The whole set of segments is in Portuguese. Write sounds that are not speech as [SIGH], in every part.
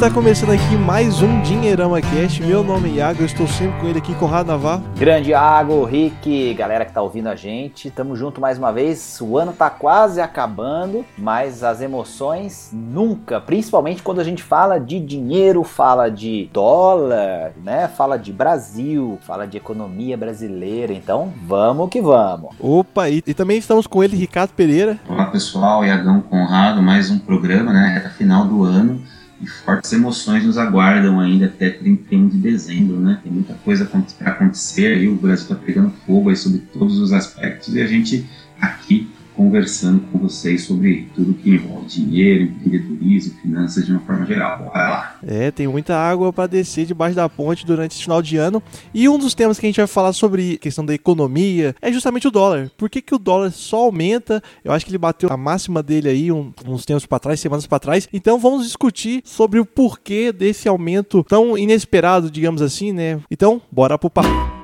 está começando aqui mais um Dinheirama Cast. Meu nome é Iago, eu estou sempre com ele aqui, Conrado Navarro. Grande Iago, Rick, galera que tá ouvindo a gente, tamo junto mais uma vez. O ano tá quase acabando, mas as emoções nunca, principalmente quando a gente fala de dinheiro, fala de dólar, né? Fala de Brasil, fala de economia brasileira. Então, vamos que vamos. Opa, e, e também estamos com ele, Ricardo Pereira. Olá pessoal, Iagão Conrado, mais um programa, né? Reta final do ano e fortes emoções nos aguardam ainda até 31 de dezembro, né? Tem muita coisa para acontecer aí, o Brasil está pegando fogo aí sobre todos os aspectos e a gente aqui conversando com vocês sobre tudo que envolve dinheiro, empreendedorismo, finanças de uma forma geral. Bora lá. É, tem muita água para descer debaixo da ponte durante esse final de ano. E um dos temas que a gente vai falar sobre questão da economia é justamente o dólar. Por que, que o dólar só aumenta? Eu acho que ele bateu a máxima dele aí uns tempos para trás, semanas para trás. Então vamos discutir sobre o porquê desse aumento tão inesperado, digamos assim, né? Então, bora pro papo.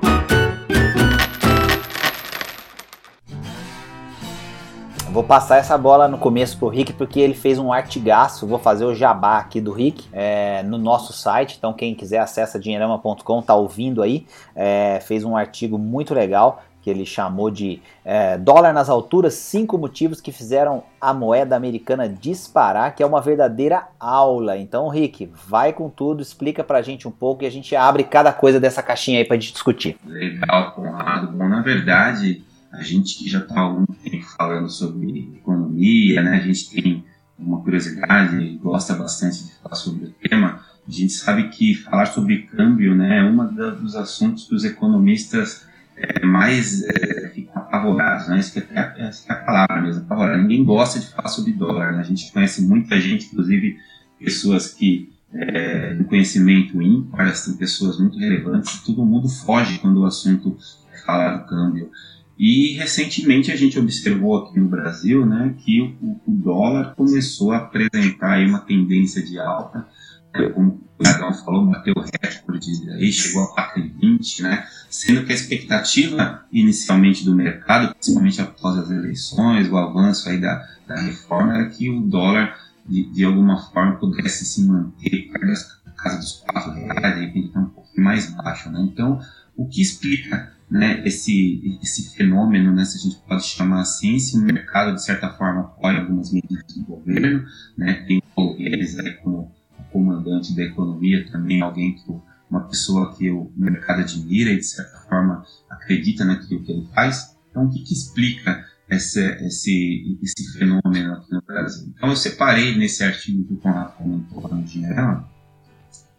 Vou passar essa bola no começo pro Rick, porque ele fez um artigaço. Vou fazer o jabá aqui do Rick é, no nosso site. Então, quem quiser acessa dinheirama.com, tá ouvindo aí. É, fez um artigo muito legal que ele chamou de é, dólar nas alturas, cinco motivos que fizeram a moeda americana disparar, que é uma verdadeira aula. Então, Rick, vai com tudo, explica pra gente um pouco e a gente abre cada coisa dessa caixinha aí pra gente discutir. Legal, Conrado. Bom, na verdade, a gente que já está há algum tempo falando sobre economia, né? A gente tem uma curiosidade, gosta bastante de falar sobre o tema. A gente sabe que falar sobre câmbio, né, é um dos assuntos que os economistas é, mais é, ficam apavorados, né? Isso é, é, a palavra mesmo, apavorado. Ninguém gosta de falar sobre dólar, né? A gente conhece muita gente, inclusive pessoas que é, um conhecimento ímpar, tem pessoas muito relevantes, todo mundo foge quando o assunto é falar do câmbio. E recentemente a gente observou aqui no Brasil né, que o, o dólar começou a apresentar uma tendência de alta, né, como o Dragão falou, bateu o recorde, aí chegou a 4,20, né, sendo que a expectativa inicialmente do mercado, principalmente após as eleições, o avanço aí da, da reforma, era que o dólar de, de alguma forma pudesse se manter perto da casa dos 4 reais, de repente tá um pouquinho mais baixo. Né? Então, o que explica né, esse, esse fenômeno, né, se a gente pode chamar assim, se o mercado, de certa forma, apoia algumas medidas do governo, né, tem eles aí como comandante da economia também, alguém que uma pessoa que o mercado admira e, de certa forma, acredita naquilo que ele faz. Então, o que, que explica esse, esse, esse fenômeno aqui no Brasil? Então, eu separei nesse artigo que o Conrado comentou no Dinheiro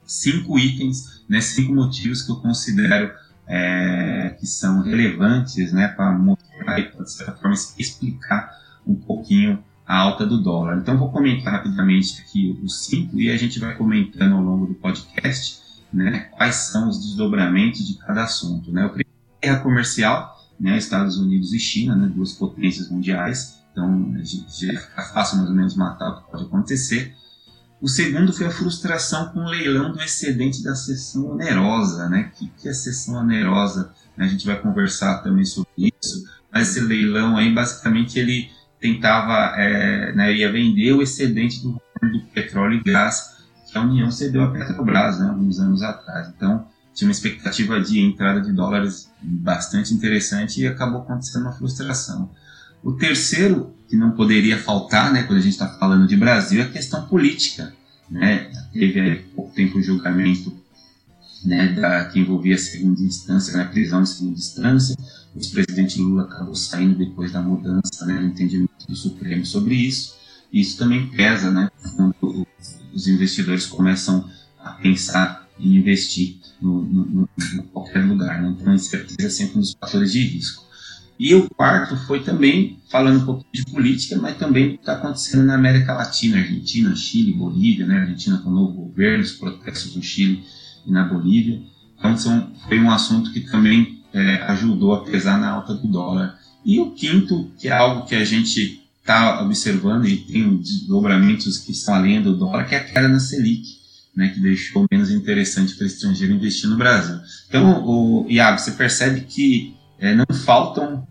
cinco itens, né, cinco motivos que eu considero é, que são relevantes né, para mostrar e, de certa forma, explicar um pouquinho a alta do dólar. Então, vou comentar rapidamente aqui os cinco e a gente vai comentando ao longo do podcast né, quais são os desdobramentos de cada assunto. Né? O primeiro é a guerra comercial, né, Estados Unidos e China, né, duas potências mundiais. Então, já fica fácil mais ou menos matar o que pode acontecer. O segundo foi a frustração com o leilão do excedente da sessão onerosa. Né? O que, que é sessão onerosa? A gente vai conversar também sobre isso. Mas esse leilão aí, basicamente, ele tentava, é, né, ia vender o excedente do, do petróleo e gás que a União cedeu à Petrobras, né, alguns anos atrás. Então, tinha uma expectativa de entrada de dólares bastante interessante e acabou acontecendo uma frustração. O terceiro, que não poderia faltar, né, quando a gente está falando de Brasil, é a questão política. Né? Teve há pouco tempo o julgamento né, da, que envolvia a segunda instância, né, a prisão de segunda instância. O ex-presidente Lula acabou saindo depois da mudança né, no entendimento do Supremo sobre isso. Isso também pesa né, quando os investidores começam a pensar em investir no, no, no, no qualquer lugar. Né? Então, a incerteza é sempre um dos fatores de risco. E o quarto foi também, falando um pouco de política, mas também do que está acontecendo na América Latina, Argentina, Chile, Bolívia, né? Argentina com o novo governo, os protestos no Chile e na Bolívia. Então são, foi um assunto que também é, ajudou a pesar na alta do dólar. E o quinto, que é algo que a gente está observando e tem desdobramentos que estão além do dólar, que é a queda na Selic. Né, que deixou menos interessante para o estrangeiro investir no Brasil. Então, o, Iago, você percebe que é, não faltam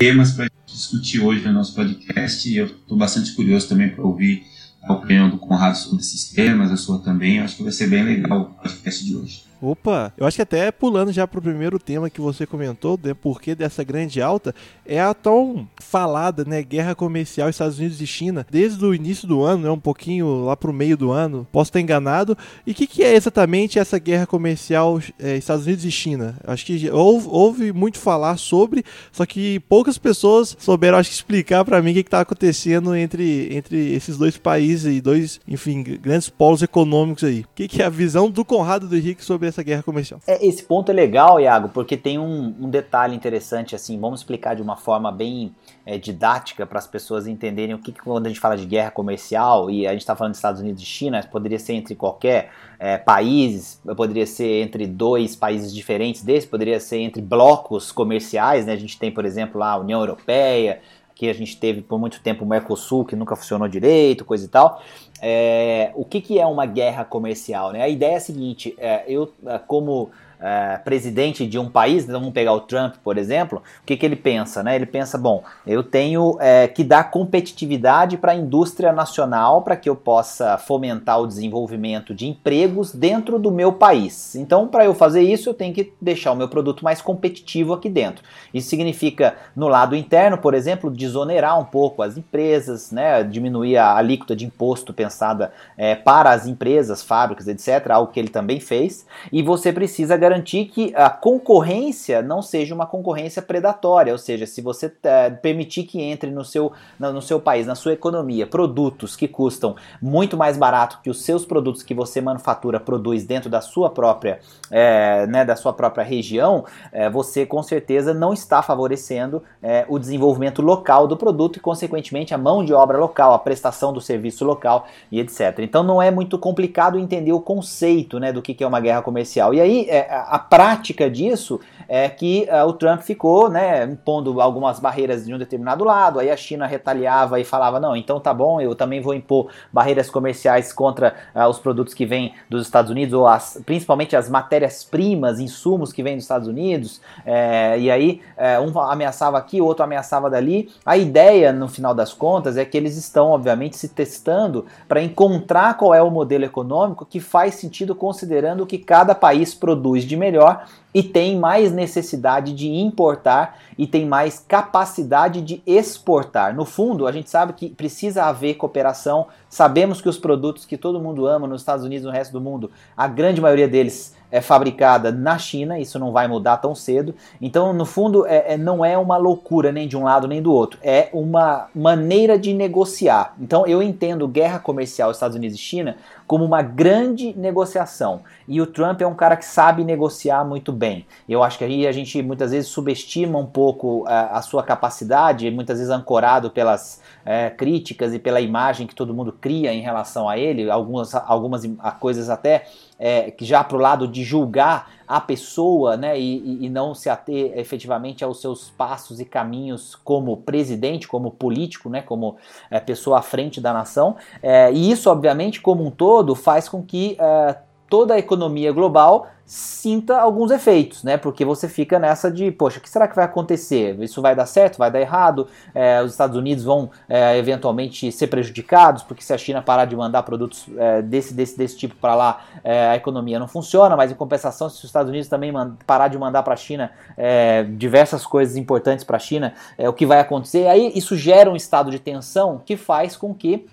temas para discutir hoje no nosso podcast e eu estou bastante curioso também para ouvir a opinião do Conrado sobre esses temas, a sua também. Eu acho que vai ser bem legal o podcast de hoje. Opa, eu acho que até pulando já pro primeiro tema que você comentou, né, porquê dessa grande alta, é a tão falada, né, guerra comercial Estados Unidos e China, desde o início do ano, né, um pouquinho lá pro meio do ano, posso estar enganado. E o que, que, é exatamente essa guerra comercial é, Estados Unidos e China? Acho que houve, houve, muito falar sobre, só que poucas pessoas souberam, acho que, explicar para mim o que está acontecendo entre, entre esses dois países e dois, enfim, grandes polos econômicos aí. O que, que é a visão do Conrado do Henrique sobre essa guerra comercial. É, esse ponto é legal, Iago, porque tem um, um detalhe interessante, assim, vamos explicar de uma forma bem é, didática para as pessoas entenderem o que, que, quando a gente fala de guerra comercial, e a gente está falando dos Estados Unidos e China, poderia ser entre qualquer é, país, poderia ser entre dois países diferentes desse, poderia ser entre blocos comerciais, né? A gente tem, por exemplo, lá a União Europeia, que a gente teve por muito tempo o Mercosul, que nunca funcionou direito, coisa e tal. É, o que, que é uma guerra comercial? Né? A ideia é a seguinte: é, eu, é, como é, presidente de um país, então vamos pegar o Trump, por exemplo, o que, que ele pensa? Né? Ele pensa, bom, eu tenho é, que dar competitividade para a indústria nacional para que eu possa fomentar o desenvolvimento de empregos dentro do meu país. Então, para eu fazer isso, eu tenho que deixar o meu produto mais competitivo aqui dentro. Isso significa, no lado interno, por exemplo, desonerar um pouco as empresas, né? diminuir a alíquota de imposto pensada é, para as empresas, fábricas, etc., algo que ele também fez, e você precisa garantir garantir que a concorrência não seja uma concorrência predatória, ou seja, se você é, permitir que entre no seu, no seu país, na sua economia, produtos que custam muito mais barato que os seus produtos que você manufatura produz dentro da sua própria, é, né, da sua própria região, é, você com certeza não está favorecendo o desenvolvimento local do produto e, consequentemente, a mão de obra local, a prestação do serviço local e etc. Então não é muito complicado entender o conceito né, do que é uma guerra comercial. E aí, é, a prática disso é que uh, o Trump ficou, né, impondo algumas barreiras de um determinado lado, aí a China retaliava e falava, não, então tá bom, eu também vou impor barreiras comerciais contra uh, os produtos que vêm dos Estados Unidos, ou as, principalmente as matérias-primas, insumos que vêm dos Estados Unidos, é, e aí é, um ameaçava aqui, o outro ameaçava dali. A ideia, no final das contas, é que eles estão, obviamente, se testando para encontrar qual é o modelo econômico que faz sentido considerando o que cada país produz de melhor e tem mais necessidade de importar e tem mais capacidade de exportar. No fundo, a gente sabe que precisa haver cooperação. Sabemos que os produtos que todo mundo ama nos Estados Unidos e no resto do mundo, a grande maioria deles é fabricada na China, isso não vai mudar tão cedo. Então, no fundo, é, é, não é uma loucura nem de um lado nem do outro, é uma maneira de negociar. Então, eu entendo guerra comercial Estados Unidos e China como uma grande negociação. E o Trump é um cara que sabe negociar muito bem. Eu acho que aí a gente muitas vezes subestima um pouco a, é, a sua capacidade, muitas vezes ancorado pelas é, críticas e pela imagem que todo mundo cria em relação a ele, algumas, algumas coisas até é, que já para o lado de julgar a pessoa, né, e, e, não se ater efetivamente aos seus passos e caminhos como presidente, como político, né, como é, pessoa à frente da nação. É, e isso, obviamente, como um todo, faz com que é, toda a economia global sinta alguns efeitos, né? Porque você fica nessa de, poxa, o que será que vai acontecer? Isso vai dar certo? Vai dar errado? É, os Estados Unidos vão é, eventualmente ser prejudicados, porque se a China parar de mandar produtos é, desse, desse, desse tipo para lá, é, a economia não funciona, mas em compensação, se os Estados Unidos também parar de mandar para a China é, diversas coisas importantes para a China, é, o que vai acontecer? Aí isso gera um estado de tensão que faz com que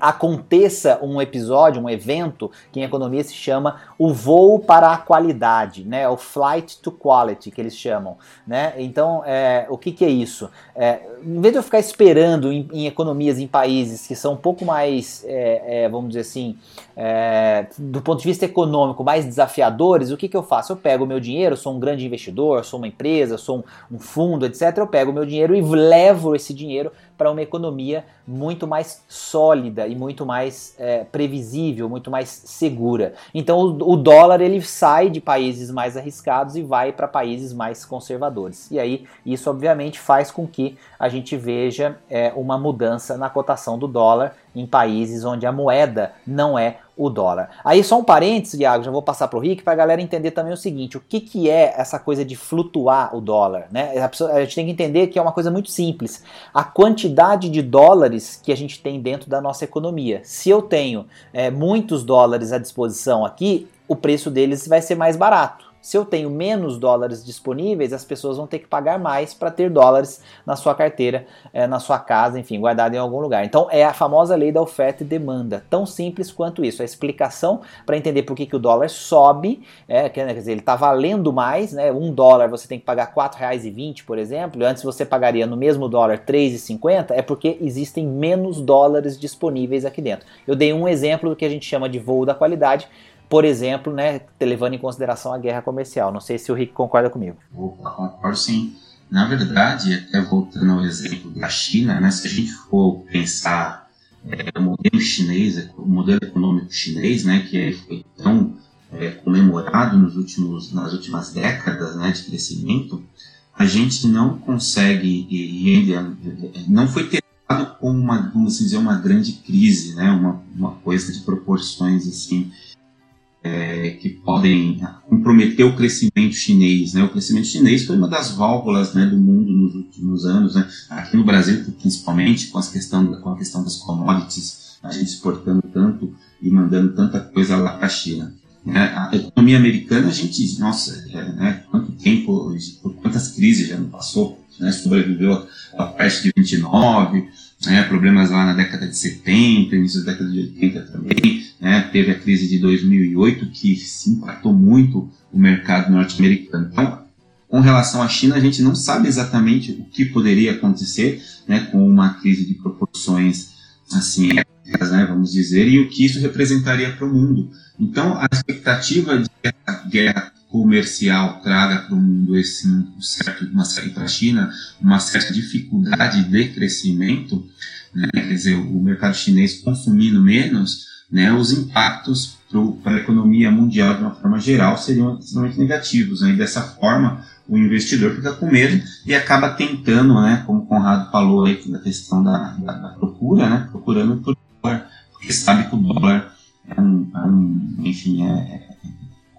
aconteça um episódio, um evento que em economia se chama o voo para a qualidade, né? O flight to quality que eles chamam, né? Então, é, o que, que é isso? É, em vez de eu ficar esperando em, em, economias, em países que são um pouco mais, é, é vamos dizer assim, é, do ponto de vista econômico, mais desafiadores, o que, que eu faço? Eu pego o meu dinheiro, sou um grande investidor, sou uma empresa, sou um, um fundo, etc. Eu pego o meu dinheiro e levo esse dinheiro para uma economia muito mais sólida e muito mais é, previsível, muito mais segura. Então o, o, dólar ele sai de países mais arriscados e vai para países mais conservadores. E aí isso obviamente faz com que a gente veja é, uma mudança na cotação do dólar em países onde a moeda não é o dólar. Aí só um parênteses, Iago, já vou passar para o Rick para a galera entender também o seguinte: o que, que é essa coisa de flutuar o dólar? Né? A, pessoa, a gente tem que entender que é uma coisa muito simples. A quantidade de dólares que a gente tem dentro da nossa economia. Se eu tenho é, muitos dólares à disposição aqui, o preço deles vai ser mais barato. Se eu tenho menos dólares disponíveis, as pessoas vão ter que pagar mais para ter dólares na sua carteira, é, na sua casa, enfim, guardado em algum lugar. Então é a famosa lei da oferta e demanda, tão simples quanto isso. A explicação para entender por que, que o dólar sobe, é, quer dizer, ele está valendo mais, né? Um dólar você tem que pagar R$ 4,20, por exemplo. Antes você pagaria no mesmo dólar R$ 3,50, é porque existem menos dólares disponíveis aqui dentro. Eu dei um exemplo do que a gente chama de voo da qualidade por exemplo, né, levando em consideração a guerra comercial. Não sei se o Rick concorda comigo. Opa, concordo sim. Na verdade, até voltando ao exemplo da China, né, se a gente for pensar é, o modelo chinês, o modelo econômico chinês, né, que foi tão é, comemorado nos últimos, nas últimas décadas né, de crescimento, a gente não consegue e ainda não foi tratado como uma, vamos dizer, uma grande crise, né, uma, uma coisa de proporções assim é, que podem comprometer o crescimento chinês. Né? O crescimento chinês foi uma das válvulas né, do mundo nos últimos anos, né? aqui no Brasil principalmente, com, as questão, com a questão das commodities, a gente exportando tanto e mandando tanta coisa lá para a China. Né? A economia americana, a gente, nossa, é, né? quanto tempo, por quantas crises já não passou, né? sobreviveu a peste de 29, né? problemas lá na década de 70, início da década de 80 também, né? teve a crise de 2008 que impactou muito o mercado norte-americano. Então, com relação à China, a gente não sabe exatamente o que poderia acontecer né, com uma crise de proporções assim, né, vamos dizer, e o que isso representaria para o mundo. Então, a expectativa de guerra comercial traga para o mundo esse certo, uma para a China uma certa dificuldade de crescimento, né, quer dizer, o mercado chinês consumindo menos, né, os impactos para a economia mundial de uma forma geral seriam extremamente negativos. Né, e dessa forma, o investidor fica com medo e acaba tentando, né, como o Conrado falou aí da questão da, da, da procura, né, procurando por dólar, porque sabe que o dólar é um, é um enfim, é, é,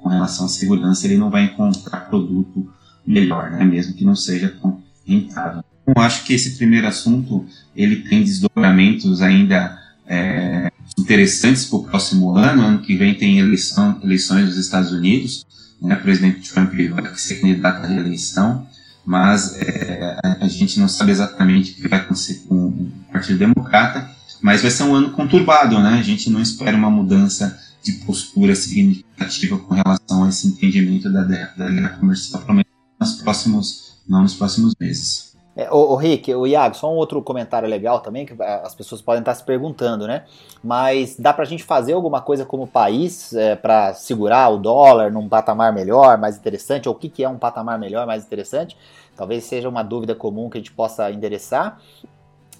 com relação à segurança, ele não vai encontrar produto melhor, né, mesmo que não seja tão rentável. Eu acho que esse primeiro assunto ele tem desdobramentos ainda é, interessantes para o próximo ano. Ano que vem tem eleição, eleições nos Estados Unidos. Né? O presidente Trump vai ser candidato à reeleição, mas é, a, gente não sabe exatamente o que vai acontecer com o Partido Democrata. Mas vai ser um ano conturbado, né? A gente não espera uma mudança de postura significativa com relação a esse entendimento da, guerra comercial, pelo menos nos próximos, não nos próximos meses. É, o, Rick, o Iago, só um outro comentário legal também, que as pessoas podem estar se perguntando, né? Mas dá pra gente fazer alguma coisa como país é, para segurar o dólar num patamar melhor, mais interessante? Ou o que, que é um patamar melhor, mais interessante? Talvez seja uma dúvida comum que a gente possa endereçar.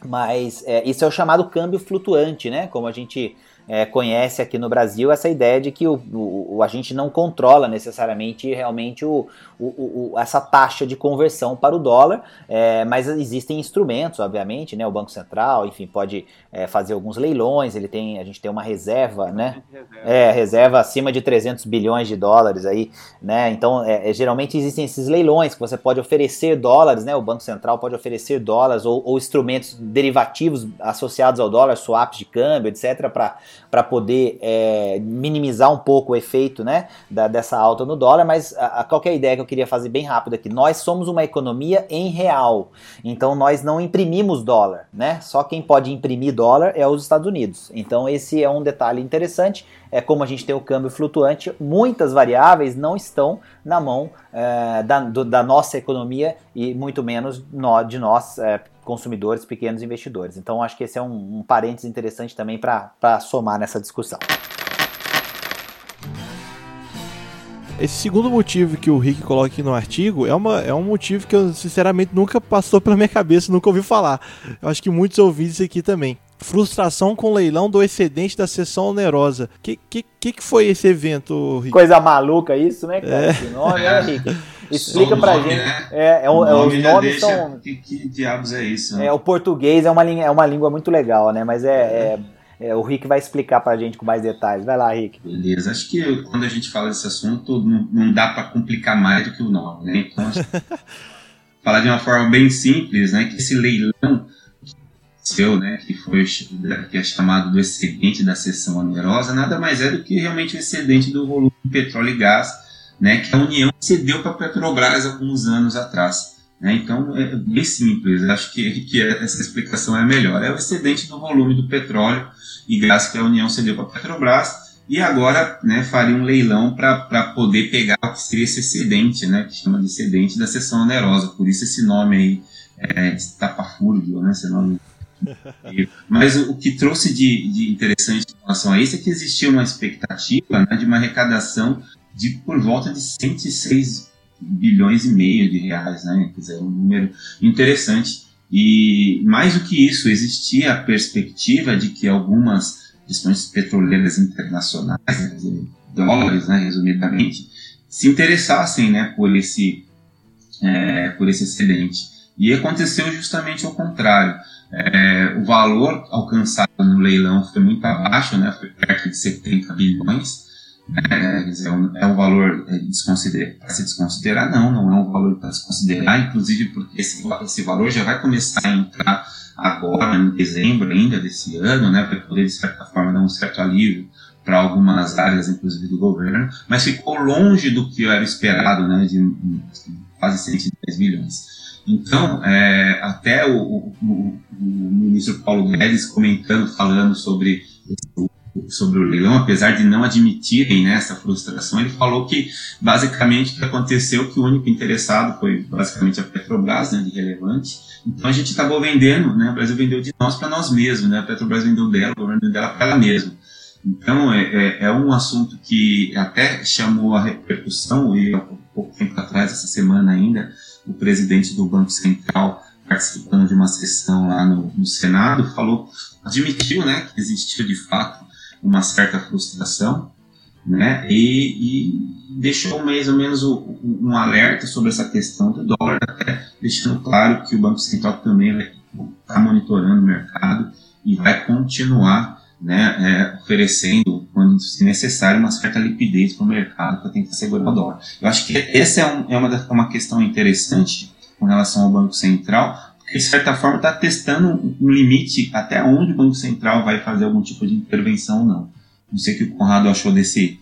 Mas é, isso é o chamado câmbio flutuante, né? Como a gente é, conhece aqui no Brasil essa ideia de que o, o, o a gente não controla necessariamente realmente o, o, essa taxa de conversão para o dólar, é, mas existem instrumentos, obviamente, né? O Banco Central, enfim, pode é, fazer alguns leilões, ele tem, a gente tem uma reserva, né? Reserva. É, reserva acima de 300 bilhões de dólares aí, né? Então, é, é, geralmente existem esses leilões que você pode oferecer dólares, né? O Banco Central pode oferecer dólares ou, ou instrumentos derivativos associados ao dólar, swaps de câmbio, etc., para para poder é, minimizar um pouco o efeito né, da, dessa alta no dólar, mas a, a, qualquer ideia que eu queria fazer bem rápido aqui, nós somos uma economia em real, então nós não imprimimos dólar, né? Só quem pode imprimir dólar é os Estados Unidos. Então esse é um detalhe interessante, é como a gente tem o câmbio flutuante, muitas variáveis não estão na mão é, da, do, da nossa economia e muito menos no, de nós é, consumidores, pequenos investidores. Então, acho que esse é um, um parênteses interessante também para somar nessa discussão. Esse segundo motivo que o Rick coloca aqui no artigo é, uma, é um motivo que eu, sinceramente, nunca passou pela minha cabeça, nunca ouvi falar. Eu acho que muitos ouviram isso aqui também. Frustração com leilão do excedente da sessão onerosa. O que, que, que foi esse evento, Rick? Coisa maluca isso, né, cara? É. Esse nome, né, Rick? [LAUGHS] Explica pra nome, gente. Né? É, é, o, é os nomes são. Que, que, diabos é isso? Né? É, o português é uma, é uma língua muito legal, né? Mas é, é. é, o Rick vai explicar para a gente com mais detalhes. Vai lá, Rick. Beleza. Acho que quando a gente fala desse assunto, não, não dá para complicar mais do que o nome, né? Então, [LAUGHS] falar de uma forma bem simples, né? Que esse leilão seu, né, que foi que é chamado do excedente da seção onerosa, nada mais é do que realmente o excedente do volume de petróleo e gás, né, que a União cedeu para a Petrobras alguns anos atrás. Né? Então é bem simples, acho que, que essa explicação é melhor. É o excedente do volume do petróleo e gás que a União cedeu para a Petrobras e agora né, faria um leilão para poder pegar o que seria esse excedente, né, que chama de excedente da seção onerosa, por isso esse nome aí, é, estapafúrdio, né, esse nome mas o que trouxe de, de, interessante em relação a isso é que existia uma expectativa né, de uma arrecadação de por volta de 106 bilhões e meio de reais, né? Quer dizer, um número interessante. E mais do que isso, existia a perspectiva de que algumas questões petroleiras internacionais, dizer, dólares, né, resumidamente, se interessassem né, por, esse, é, por esse excedente. E aconteceu justamente ao contrário. É, o valor alcançado no leilão foi muito abaixo, né, foi perto de 70 bilhões. É, dizer, é um valor é, para se desconsiderar? Não, não é um valor para se considerar, inclusive porque esse, esse valor já vai começar a entrar agora, em dezembro ainda desse ano, né, para poder, de certa forma, dar um certo alívio para algumas áreas, inclusive do governo, mas ficou longe do que era esperado, né, de, quase 110 bilhões. Então, é, até o, o, o, ministro Paulo Guedes comentando, falando sobre, sobre o leilão, apesar de não admitirem né, essa frustração, ele falou que basicamente aconteceu que o único interessado foi basicamente a Petrobras, né, de relevante. Então a gente acabou vendendo, né, o Brasil vendeu de nós para nós mesmos, né, a Petrobras vendeu dela, o governo vendeu dela para ela mesma. Então é, é, é, um assunto que até chamou a repercussão, e há pouco tempo atrás, essa semana ainda, o presidente do Banco Central, participando de uma sessão lá no, no Senado, falou, admitiu né, que existiu de fato uma certa frustração, né, e, e deixou mais ou menos um alerta sobre essa questão do dólar, até deixando claro que o Banco Central também vai estar monitorando o mercado e vai continuar né, é, oferecendo, quando se necessário, uma certa liquidez para o mercado para tentar segurar o dólar. Eu acho que essa é, um, é uma, uma questão interessante com relação ao Banco Central, de certa forma está testando um limite até onde o Banco Central vai fazer algum tipo de intervenção ou não. Não sei o que o Conrado achou desse,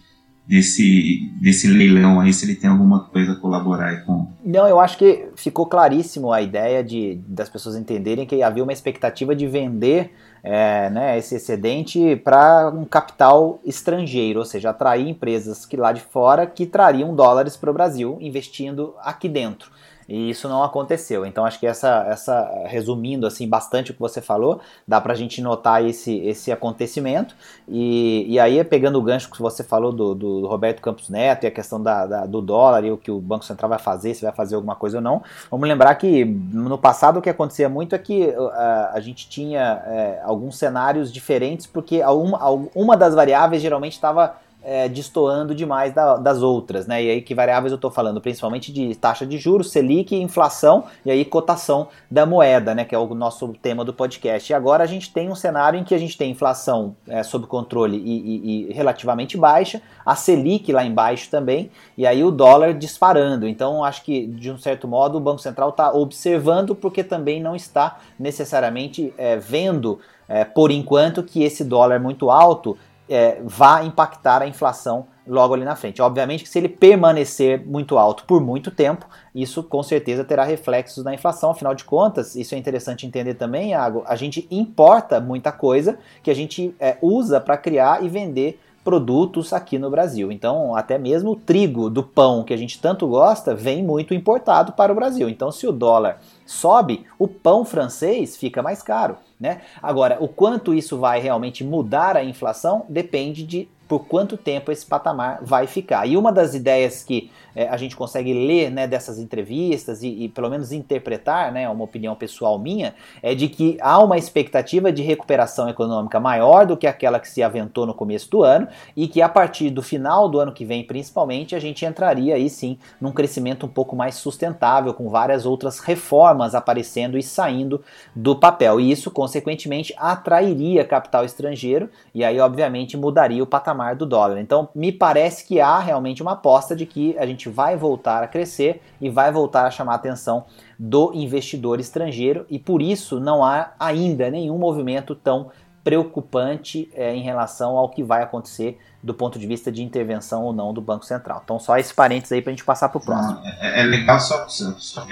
desse, desse leilão aí, se ele tem alguma coisa a colaborar com. Não, eu acho que ficou claríssimo a ideia de das pessoas entenderem que havia uma expectativa de vender é, né, esse excedente para um capital estrangeiro, ou seja, atrair empresas que lá de fora que trariam dólares para o Brasil, investindo aqui dentro. E isso não aconteceu. Então acho que essa, essa resumindo assim bastante o que você falou, dá para a gente notar esse, esse acontecimento. E, e aí, pegando o gancho que você falou do, do Roberto Campos Neto e a questão da, da, do dólar e o que o Banco Central vai fazer, se vai fazer alguma coisa ou não, vamos lembrar que no passado o que acontecia muito é que uh, a gente tinha é, alguns cenários diferentes, porque uma, uma das variáveis geralmente estava é, destoando demais da, das outras, né? E aí que variáveis eu estou falando? Principalmente de taxa de juros, Selic, inflação e aí cotação da moeda, né? Que é o nosso tema do podcast. E agora a gente tem um cenário em que a gente tem inflação é, sob controle e, e, e, relativamente baixa, a Selic lá embaixo também, e aí o dólar disparando. Então acho que de um certo modo o Banco Central está observando porque também não está necessariamente é, vendo é, por enquanto que esse dólar muito alto é, vá impactar a inflação logo ali na frente. Obviamente que se ele permanecer muito alto por muito tempo, isso com certeza terá reflexos na inflação. Afinal de contas, isso é interessante entender também, Iago, a gente importa muita coisa que a gente é, usa para criar e vender produtos aqui no Brasil. Então, até mesmo o trigo do pão que a gente tanto gosta vem muito importado para o Brasil. Então, se o dólar sobe, o pão francês fica mais caro. Né? Agora, o quanto isso vai realmente mudar a inflação depende de por quanto tempo esse patamar vai ficar. E uma das ideias que é, a gente consegue ler né, dessas entrevistas e, e, pelo menos interpretar, né, uma opinião pessoal minha, é de que há uma expectativa de recuperação econômica maior do que aquela que se aventou no começo do ano e que a partir do final do ano que vem, principalmente, a gente entraria aí sim num crescimento um pouco mais sustentável, com várias outras reformas formas aparecendo e saindo do papel. E isso, consequentemente, atrairia capital estrangeiro e aí, obviamente, mudaria o patamar do dólar. Então, me parece que há realmente uma aposta de que a gente vai voltar a crescer e vai voltar a chamar a atenção do investidor estrangeiro e por isso não há ainda nenhum movimento tão preocupante é, em relação ao que vai acontecer do ponto de vista de intervenção ou não do Banco Central. Então, só esse parênteses aí para a gente passar para o próximo. É, é, legal, só, só, só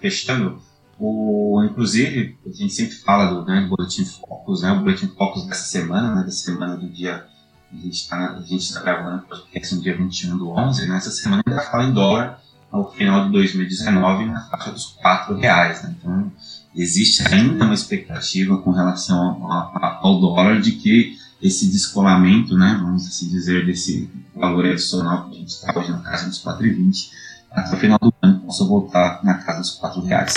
fechando, o, inclusive, a gente sempre fala do né, Boletim Focus, né, o Boletim Focus dessa semana, né, da semana do dia. A gente está tá gravando o podcast no dia 21 do 11, né, essa semana a gente fala em dólar ao final de 2019 na faixa dos 4 reais. Né, então, existe ainda uma expectativa com relação ao dólar de que esse descolamento, né, vamos assim dizer, desse valor adicional que a gente está hoje na casa dos 4,20, até o final do ano possa voltar na casa dos 4 reais.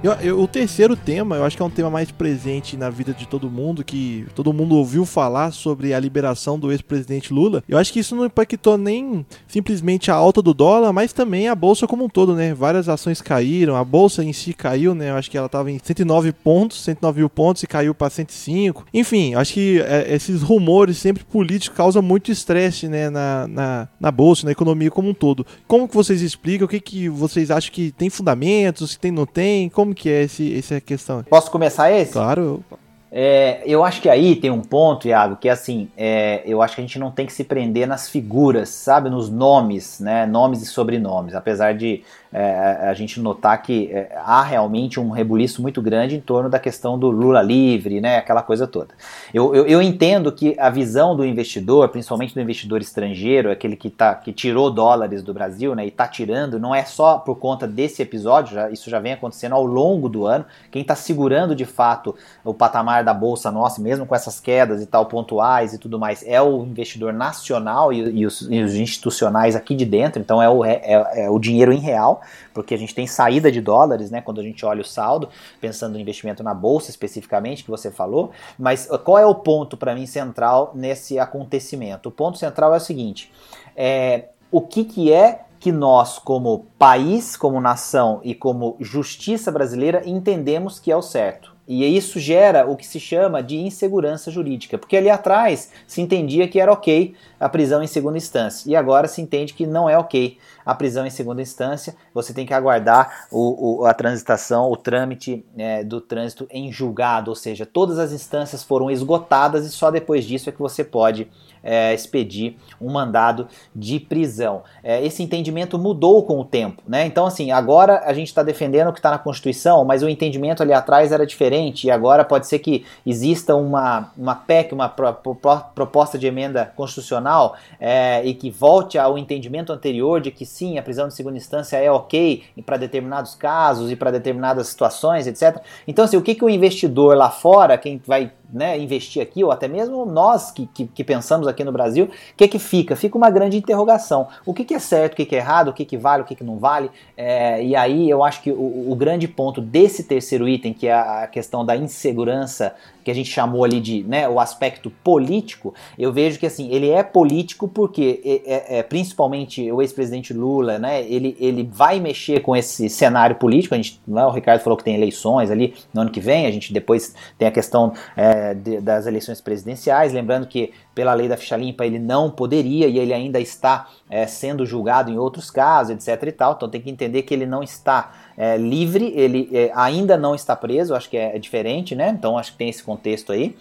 Eu, eu, o terceiro tema, eu acho que é um tema mais presente na vida de todo mundo, que todo mundo ouviu falar sobre a liberação do ex-presidente Lula. Eu acho que isso não impactou nem simplesmente a alta do dólar, mas também a bolsa como um todo, né? Várias ações caíram, a bolsa em si caiu, né? Eu acho que ela estava em 109 pontos, 109 mil pontos e caiu para 105. Enfim, acho que é, esses rumores sempre políticos causam muito estresse, né? Na, na, na bolsa, na economia como um todo. Como que vocês explicam? O que, que vocês acham que tem fundamentos, que tem, não tem? Como como que é esse, essa questão? Posso começar esse? Claro. É, eu acho que aí tem um ponto, Iago, que é assim, é, eu acho que a gente não tem que se prender nas figuras, sabe, nos nomes, né, nomes e sobrenomes, apesar de é, a gente notar que é, há realmente um rebuliço muito grande em torno da questão do Lula livre, né, aquela coisa toda. Eu, eu, eu entendo que a visão do investidor, principalmente do investidor estrangeiro, aquele que, tá, que tirou dólares do Brasil né, e está tirando, não é só por conta desse episódio, já, isso já vem acontecendo ao longo do ano. Quem está segurando de fato o patamar da bolsa nossa, mesmo com essas quedas e tal, pontuais e tudo mais, é o investidor nacional e, e, os, e os, institucionais aqui de dentro, então é o, é, é o dinheiro em real porque a gente tem saída de dólares, né, quando a gente olha o saldo, pensando no investimento na bolsa especificamente, que você falou, mas uh, qual é o ponto para mim central nesse acontecimento? O ponto central é o seguinte, é, o que, que é que nós, como país, como nação e como justiça brasileira, entendemos que é o certo. E isso gera o que se chama de insegurança jurídica, porque ali atrás se entendia que era ok a prisão em segunda instância, e agora se entende que não é ok a prisão em segunda instância, você tem que aguardar o, o, a transitação, o trâmite é, do trânsito em julgado, ou seja, todas as instâncias foram esgotadas e só depois disso é que você pode é, expedir um mandado de prisão. É, esse entendimento mudou com o tempo, né? Então, assim, agora a gente está defendendo o que está na Constituição, mas o entendimento ali atrás era diferente e agora pode ser que exista uma, uma PEC, uma pro, pro, proposta de emenda constitucional é, e que volte ao entendimento anterior de que sim, a prisão de segunda instância é ok para determinados casos e para determinadas situações, etc. Então, assim, o que, que o investidor lá fora, quem vai né, investir aqui, ou até mesmo nós que, que, que pensamos aqui no Brasil, o que que fica? Fica uma grande interrogação. O que, que é certo, o que, que é errado, o que, que vale, o que, que não vale? É, e aí eu acho que o, o grande ponto desse terceiro item, que é a questão da insegurança que a gente chamou ali de né, o aspecto político, eu vejo que assim, ele é político porque é, é, é principalmente o ex-presidente Lula, né, ele, ele vai mexer com esse cenário político, a gente, né, o Ricardo falou que tem eleições ali no ano que vem, a gente depois tem a questão é, de, das eleições presidenciais, lembrando que pela lei da ficha limpa ele não poderia e ele ainda está é, sendo julgado em outros casos, etc e tal, então tem que entender que ele não está é, livre, ele é, ainda não está preso, acho que é, é, diferente, né? Então acho que tem esse contexto aí.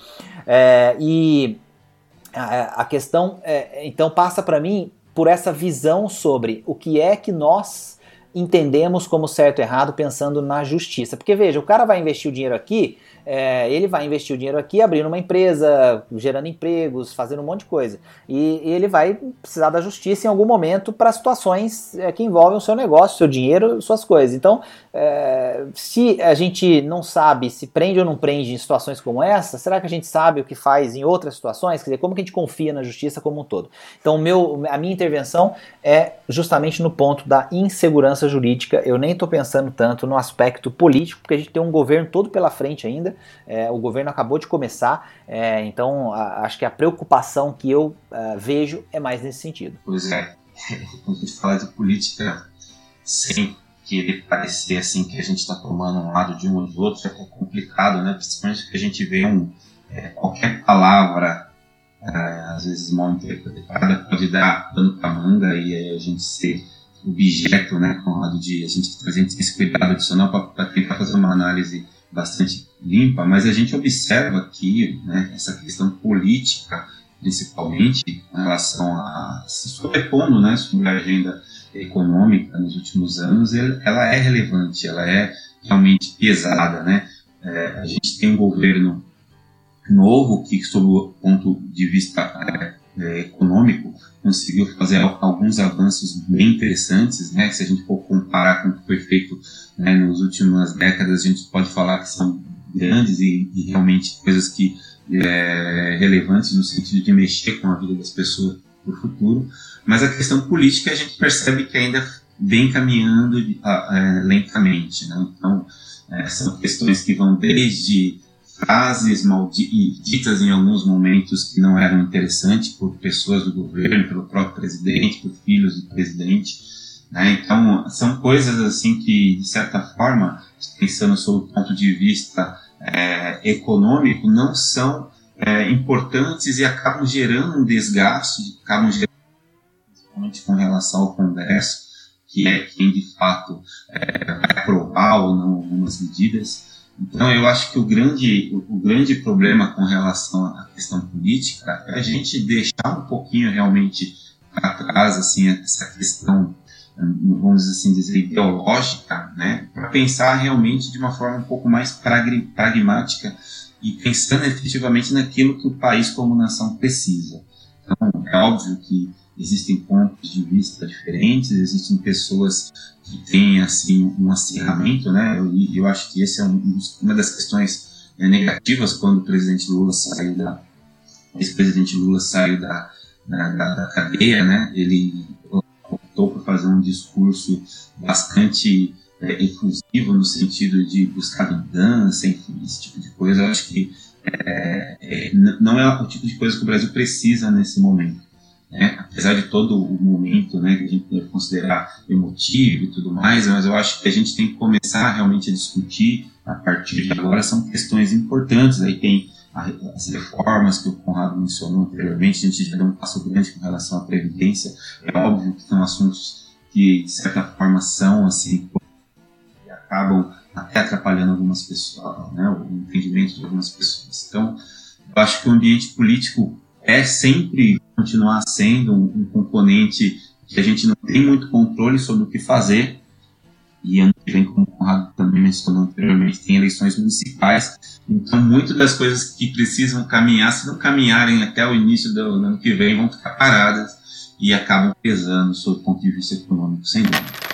É, e a, a questão, é, então, passa para mim por essa visão sobre o que é que nós entendemos como certo e errado pensando na justiça. Porque veja, o cara vai investir o dinheiro aqui é, ele vai investir o dinheiro aqui, abrindo uma empresa, gerando empregos, fazendo um monte de coisa. E, e ele vai precisar da justiça em algum momento para situações é, que envolvem o seu negócio, seu dinheiro, suas coisas. Então, é, se a gente não sabe se prende ou não prende em situações como essa, será que a gente sabe o que faz em outras situações? Quer dizer, como que a gente confia na justiça como um todo? Então, meu, a minha intervenção é justamente no ponto da insegurança jurídica. Eu nem estou pensando tanto no aspecto político, porque a gente tem um governo todo pela frente ainda. É, o governo acabou de começar, é, então a, acho que a preocupação que eu a, é, vejo é mais nesse sentido. Pois é, [LAUGHS] quando a gente fala de política sem querer parecer assim que a gente está tomando um lado de um ou de outro, é complicado, né? Principalmente que a gente vê um, é, qualquer palavra, é, às vezes mal interpretada, pode dar pano para manga e a gente ser objeto, né, com o lado de a gente, tem esse cuidado adicional para tentar fazer uma análise bastante limpa, mas a gente observa aqui né, essa questão política, principalmente em relação a se sobrepondo né, sobre a agenda econômica nos últimos anos, ela é relevante, ela é realmente pesada. Né? É, a gente tem um governo novo que, sob o ponto de vista é, econômico, conseguiu fazer alguns avanços bem interessantes, né? Se a gente for comparar com o que foi feito né, nas últimas décadas, a gente pode falar que são grandes e, e realmente coisas que é, relevantes no sentido de mexer com a vida das pessoas para o futuro. Mas a questão política a gente percebe que ainda vem caminhando é, lentamente, né? Então é, são questões que vão desde frases malditas em alguns momentos que não eram interessantes por pessoas do governo, pelo próprio presidente, por filhos do presidente. Né? Então, são coisas assim que, de certa forma, pensando sob o ponto de vista é, econômico, não são é, importantes e acabam gerando um desgaste, acabam gerando, principalmente com relação ao Congresso, que é quem de fato é, vai aprovar ou não algumas medidas. Então, eu acho que o grande, o grande problema com relação à questão política é a gente deixar um pouquinho realmente para trás assim, essa questão, vamos assim dizer, ideológica, né, para pensar realmente de uma forma um pouco mais pragmática e pensando efetivamente naquilo que o país como nação precisa. Então, é óbvio que existem pontos de vista diferentes, existem pessoas que têm assim um acirramento, né? E eu, eu, acho que esse é um, uma das questões é, negativas quando o presidente Lula saiu da ex-presidente Lula saiu da, da, da, cadeia, né? Ele optou por fazer um discurso bastante é, no sentido de buscar vingança, enfim, esse tipo de coisa. Eu acho que é, é, não é o tipo de coisa que o Brasil precisa nesse momento né? apesar de todo o momento né, que a gente deve considerar emotivo e tudo mais, mas eu acho que a gente tem que começar realmente a discutir a partir de agora são questões importantes. Aí tem as reformas que o Conrado mencionou anteriormente, a gente já deu um passo grande com relação à previdência. É óbvio que são assuntos que de certa forma são assim que acabam até atrapalhando algumas pessoas, né, o entendimento de algumas pessoas. Então, eu acho que o ambiente político é sempre continuar sendo um, um, componente que a gente não tem muito controle sobre o que fazer. E ano que vem, como o Conrado também mencionou anteriormente, tem eleições municipais. Então, muitas das coisas que precisam caminhar, se não caminharem até o início do ano que vem, vão ficar paradas e acabam pesando sob o ponto de vista econômico, sem dúvida.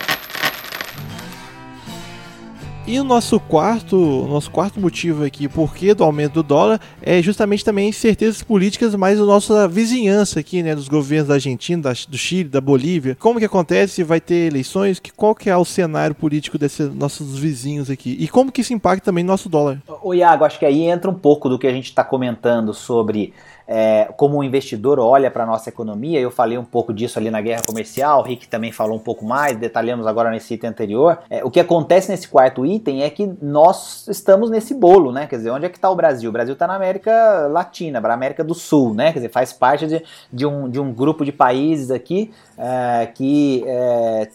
E o nosso quarto, nosso quarto motivo aqui, porquê do aumento do dólar, é justamente também incertezas políticas, mas a nossa vizinhança aqui, né, dos governos da Argentina, da, do Chile, da Bolívia. Como que acontece? Vai ter eleições? Que, qual que é o cenário político desses nossos vizinhos aqui? E como que isso impacta também no nosso dólar? O Iago, acho que aí entra um pouco do que a gente está comentando sobre é, como o investidor olha para a nossa economia. Eu falei um pouco disso ali na guerra comercial, o Rick também falou um pouco mais, detalhamos agora nesse item anterior. É, o que acontece nesse quarto item é que nós estamos nesse bolo, né? Quer dizer, onde é que está o Brasil? O Brasil está na América Latina, para a América do Sul, né? Quer dizer, faz parte de, de, um, de um grupo de países aqui é, que é,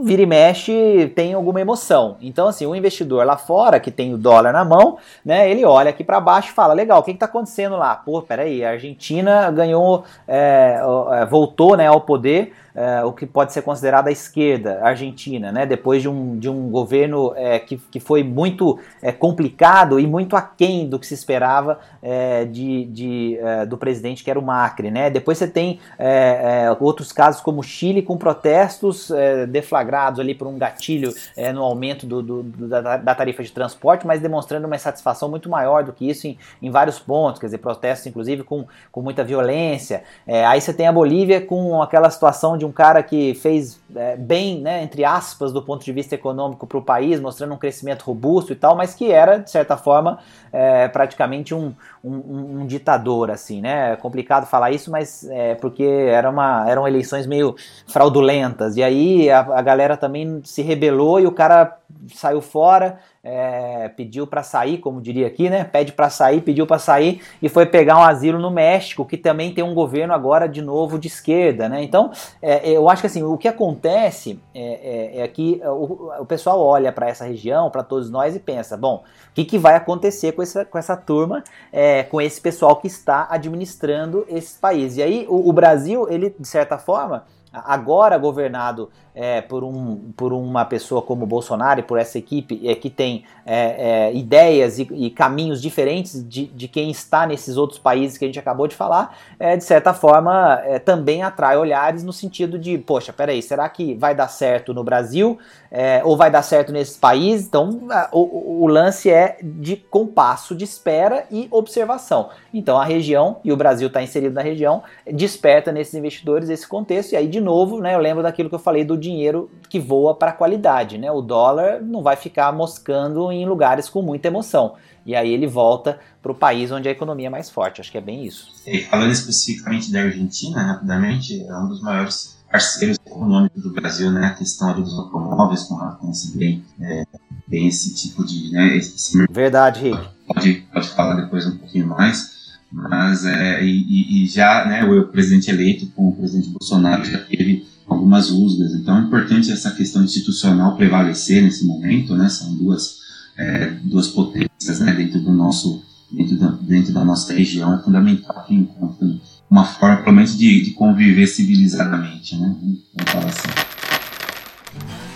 vira e mexe tem alguma emoção. Então, assim, o investidor lá fora, que tem o dólar na mão, né, ele olha aqui para baixo e fala: legal, o que está acontecendo lá? Pô, peraí, a Argentina ganhou, é, é voltou né, ao poder é, o que pode ser considerada a esquerda argentina, né? depois de um, de um governo é, que, que foi muito é, complicado e muito aquém do que se esperava é, de, de é, do presidente que era o Macri. Né? Depois você tem é, outros casos como o Chile com protestos deflagrados ali por um gatilho no aumento do, do, do, da, da, tarifa de transporte, mas demonstrando uma insatisfação muito maior do que isso em, em vários pontos, quer dizer, protestos inclusive com, com muita violência. aí você tem a Bolívia com aquela situação de um cara que fez é, bem, né, entre aspas, do ponto de vista econômico para o país, mostrando um crescimento robusto e tal, mas que era, de certa forma, é, praticamente um, um, um, ditador, assim, né? É complicado falar isso, mas é porque era uma, eram eleições meio fraudulentas. E aí a, a galera também se rebelou e o cara saiu fora é, pediu para sair, como diria aqui, né? Pede para sair, pediu para sair e foi pegar um asilo no México, que também tem um governo agora de novo de esquerda, né? Então, é, é eu acho que assim, o que acontece é, é, é que o, o, pessoal olha para essa região, para todos nós e pensa, bom, o que, que vai acontecer com essa, com essa turma, é, com esse pessoal que está administrando esses países? E aí, o, o Brasil, ele de certa forma agora governado é, por, um, por uma pessoa como Bolsonaro e por essa equipe é, que tem é, é, ideias e, e, caminhos diferentes de, de quem está nesses outros países que a gente acabou de falar, é, de certa forma é, também atrai olhares no sentido de, poxa, peraí, será que vai dar certo no Brasil é, ou vai dar certo nesses países? Então o, o lance é de compasso de espera e observação. Então a região, e o Brasil está inserido na região, desperta nesses investidores esse contexto, e aí de novo, né, eu lembro daquilo que eu falei do dinheiro que voa para a qualidade, né? O dólar não vai ficar moscando em lugares com muita emoção. E aí ele volta para o país onde a economia é mais forte. Acho que é bem isso. E falando especificamente da Argentina, rapidamente, é um dos maiores parceiros econômicos do Brasil, né? A questão dos automóveis, com conhece bem, é, bem esse tipo de. Né, esse... Verdade, Rick. Pode, pode falar depois um pouquinho mais. Mas, é, e, e, já né, o presidente eleito com o presidente Bolsonaro já teve algumas rusgas. Então é importante essa questão institucional prevalecer nesse momento, né? São duas, é, duas potências né, dentro do nosso dentro da, dentro da nossa região. É fundamental que encontrem uma forma, pelo menos, de, de conviver civilizadamente, né? Vamos falar assim.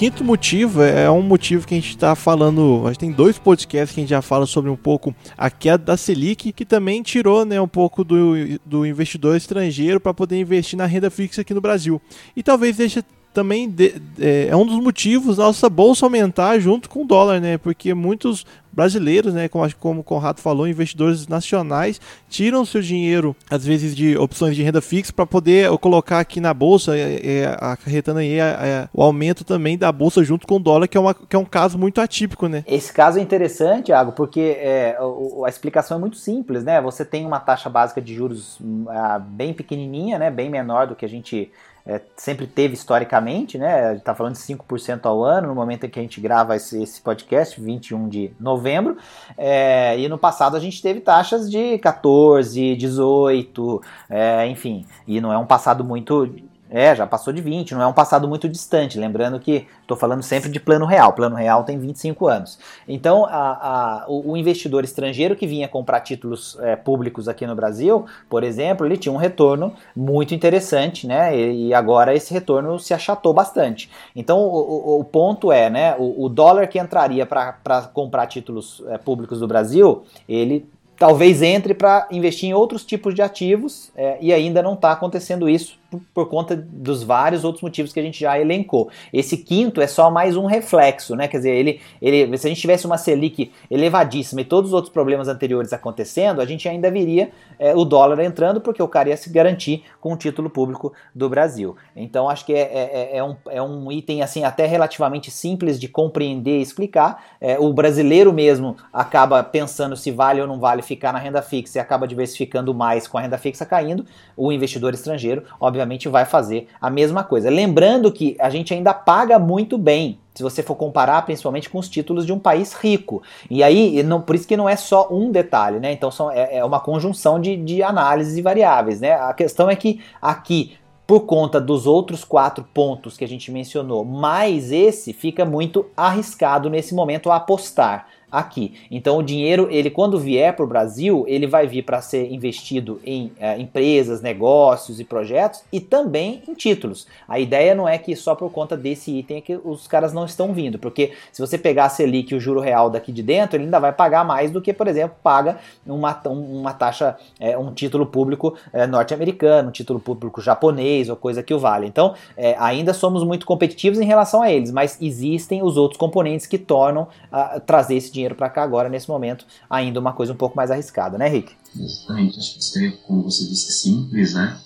Quinto motivo é um motivo que a gente está falando. A gente tem dois podcasts que a gente já fala sobre um pouco a queda da Selic, que também tirou né, um pouco do, do investidor estrangeiro para poder investir na renda fixa aqui no Brasil. E talvez deixe também de, é, é, um dos motivos da nossa bolsa aumentar junto com o dólar, né? Porque muitos brasileiros, né, como, como o Conrado falou, investidores nacionais tiram seu dinheiro, às vezes, de opções de renda fixa para poder colocar aqui na bolsa, é, é, acarretando aí é, é, o aumento também da bolsa junto com o dólar, que é, uma, que é um caso muito atípico, né? Esse caso é interessante, Thiago, porque é, a explicação é muito simples, né? Você tem uma taxa básica de juros hum, bem pequenininha, né, bem menor do que a gente é, sempre teve historicamente, né? A gente tá falando de 5% ao ano, no momento em que a gente grava esse, esse podcast, 21 de novembro. É, e no passado a gente teve taxas de 14, 18, é, enfim. E não é um passado muito é, já passou de 20, não é um passado muito distante. Lembrando que estou falando sempre de plano real. Plano real tem 25 anos. Então, a, a, o, o, investidor estrangeiro que vinha comprar títulos é, públicos aqui no Brasil, por exemplo, ele tinha um retorno muito interessante, né? E, e agora esse retorno se achatou bastante. Então, o, o, o ponto é, né? O, dólar que entraria para comprar títulos é, públicos do Brasil, ele talvez entre para investir em outros tipos de ativos é, e ainda não está acontecendo isso por, conta dos vários outros motivos que a gente já elencou. Esse quinto é só mais um reflexo, né? Quer dizer, ele, ele, se a gente tivesse uma Selic elevadíssima e todos os outros problemas anteriores acontecendo, a gente ainda viria é, o dólar entrando porque o cara ia se garantir com o título público do Brasil. Então acho que é, é, é, é um, é um item assim até relativamente simples de compreender e explicar. É, o brasileiro mesmo acaba pensando se vale ou não vale ficar na renda fixa e acaba diversificando mais com a renda fixa caindo, o investidor estrangeiro, obviamente, vai fazer a mesma coisa. Lembrando que a gente ainda paga muito bem se você for comparar principalmente com os títulos de um país rico. E aí, não, por isso que não é só um detalhe, né? Então são, é, é uma conjunção de, de análises e variáveis, né? A questão é que aqui por conta dos outros quatro pontos que a gente mencionou, mais esse fica muito arriscado nesse momento a apostar aqui. Então o dinheiro, ele quando vier para o Brasil, ele vai vir para ser investido em é, empresas, negócios e projetos e também em títulos. A ideia não é que só por conta desse item é que os caras não estão vindo, porque se você pegar a Selic e o juro real daqui de dentro, ele ainda vai pagar mais do que, por exemplo, paga uma, uma taxa, é, um título público é, norte-americano, um título público japonês ou coisa que o vale. Então, é, ainda somos muito competitivos em relação a eles, mas existem os outros componentes que tornam uh, trazer esse dinheiro dinheiro para cá agora, nesse momento, ainda uma coisa um pouco mais arriscada, né, Rick? Exatamente, acho que seria, como você disse, simples, né?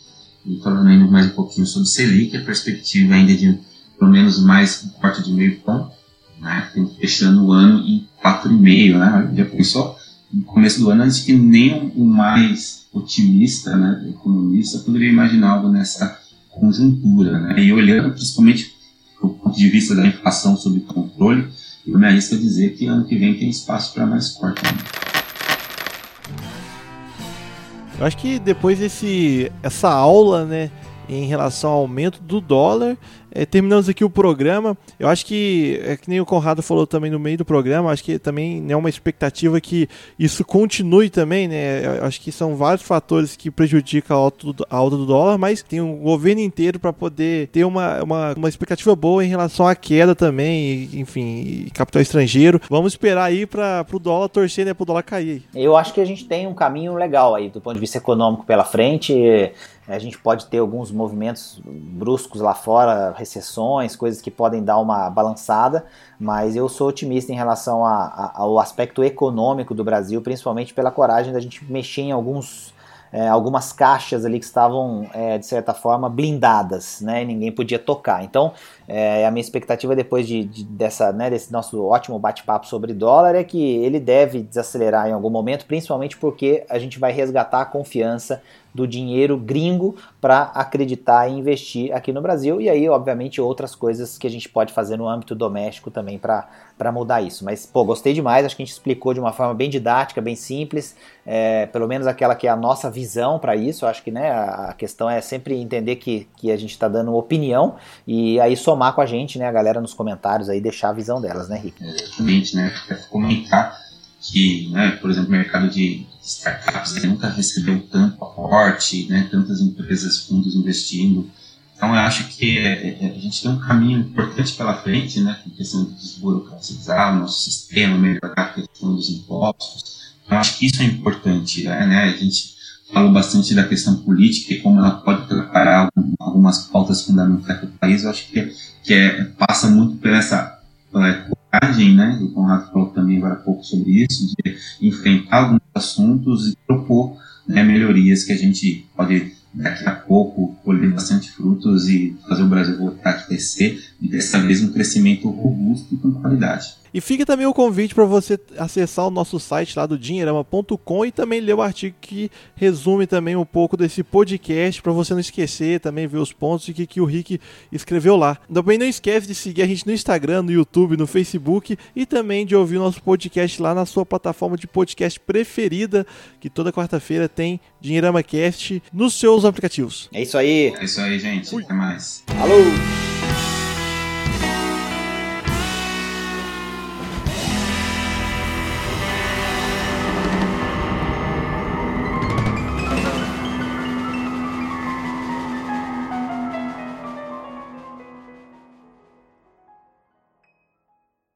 e falando ainda mais um pouquinho sobre Selic, a perspectiva ainda de pelo menos mais um corte de meio ponto, né, fechando o ano em 4,5, né, já pensou? No começo do ano, antes que nem o mais otimista, né, economista, poderia imaginar algo nessa conjuntura, né, e olhando principalmente do ponto de vista da inflação sob controle, eu me arrisco a dizer que ano que vem tem espaço para mais corte. Né? Eu acho que depois desse essa aula, né, em relação ao aumento do dólar, é, terminamos aqui o programa. Eu acho que, é que nem o Conrado falou também no meio do programa, acho que também é uma expectativa que isso continue também, né? Eu acho que são vários fatores que prejudicam a alta do, a alta do dólar, mas tem um governo inteiro para poder ter uma, uma, uma expectativa boa em relação à queda também, e, enfim, e capital estrangeiro. Vamos esperar aí para o dólar torcer, né? Para o dólar cair. Eu acho que a gente tem um caminho legal aí do ponto de vista econômico pela frente. A gente pode ter alguns movimentos bruscos lá fora, recessões, coisas que podem dar uma balançada, mas eu sou otimista em relação a, a, ao aspecto econômico do Brasil, principalmente pela coragem da gente mexer em alguns é, algumas caixas ali que estavam, é, de certa forma, blindadas, né? Ninguém podia tocar. Então, é, a minha expectativa depois de, de, dessa, né, desse nosso ótimo bate-papo sobre dólar é que ele deve desacelerar em algum momento, principalmente porque a gente vai resgatar a confiança do dinheiro gringo para acreditar e investir aqui no Brasil. E aí, obviamente, outras coisas que a gente pode fazer no âmbito doméstico também para mudar isso. Mas, pô, gostei demais. Acho que a gente explicou de uma forma bem didática, bem simples, é, pelo menos aquela que é a nossa visão para isso. Acho que né, a questão é sempre entender que, que a gente está dando opinião e aí somar com a gente, né, a galera nos comentários aí, deixar a visão delas, né, Rick? Exatamente, né? Comentar que, né, por exemplo, o mercado de startups né, nunca recebeu tanto aporte, né, tantas empresas, fundos investindo. Então, eu acho que é, é, a gente tem um caminho importante pela frente, né, com questão de desburocratizar o nosso sistema, melhorar a questão dos impostos. Então, eu acho que isso é importante. Né, a gente falou bastante da questão política e como ela pode atrapalhar algumas pautas fundamentais do país. Eu acho que, que é, passa muito por essa coragem, né, o Conrado falou também agora há pouco sobre isso, de enfrentar alguns assuntos e propor né, melhorias que a gente pode daqui a pouco colher bastante frutos e fazer o Brasil voltar a crescer e dessa vez um crescimento robusto e com qualidade. E fica também o convite para você acessar o nosso site lá do dinheirama.com e também ler o artigo que resume também um pouco desse podcast para você não esquecer, também ver os pontos e que, que o Rick escreveu lá. Também não esquece de seguir a gente no Instagram, no YouTube, no Facebook e também de ouvir o nosso podcast lá na sua plataforma de podcast preferida, que toda quarta-feira tem Dinheirama Cast nos seus aplicativos. É isso aí. É isso aí, gente. Ui. Até mais. Alô!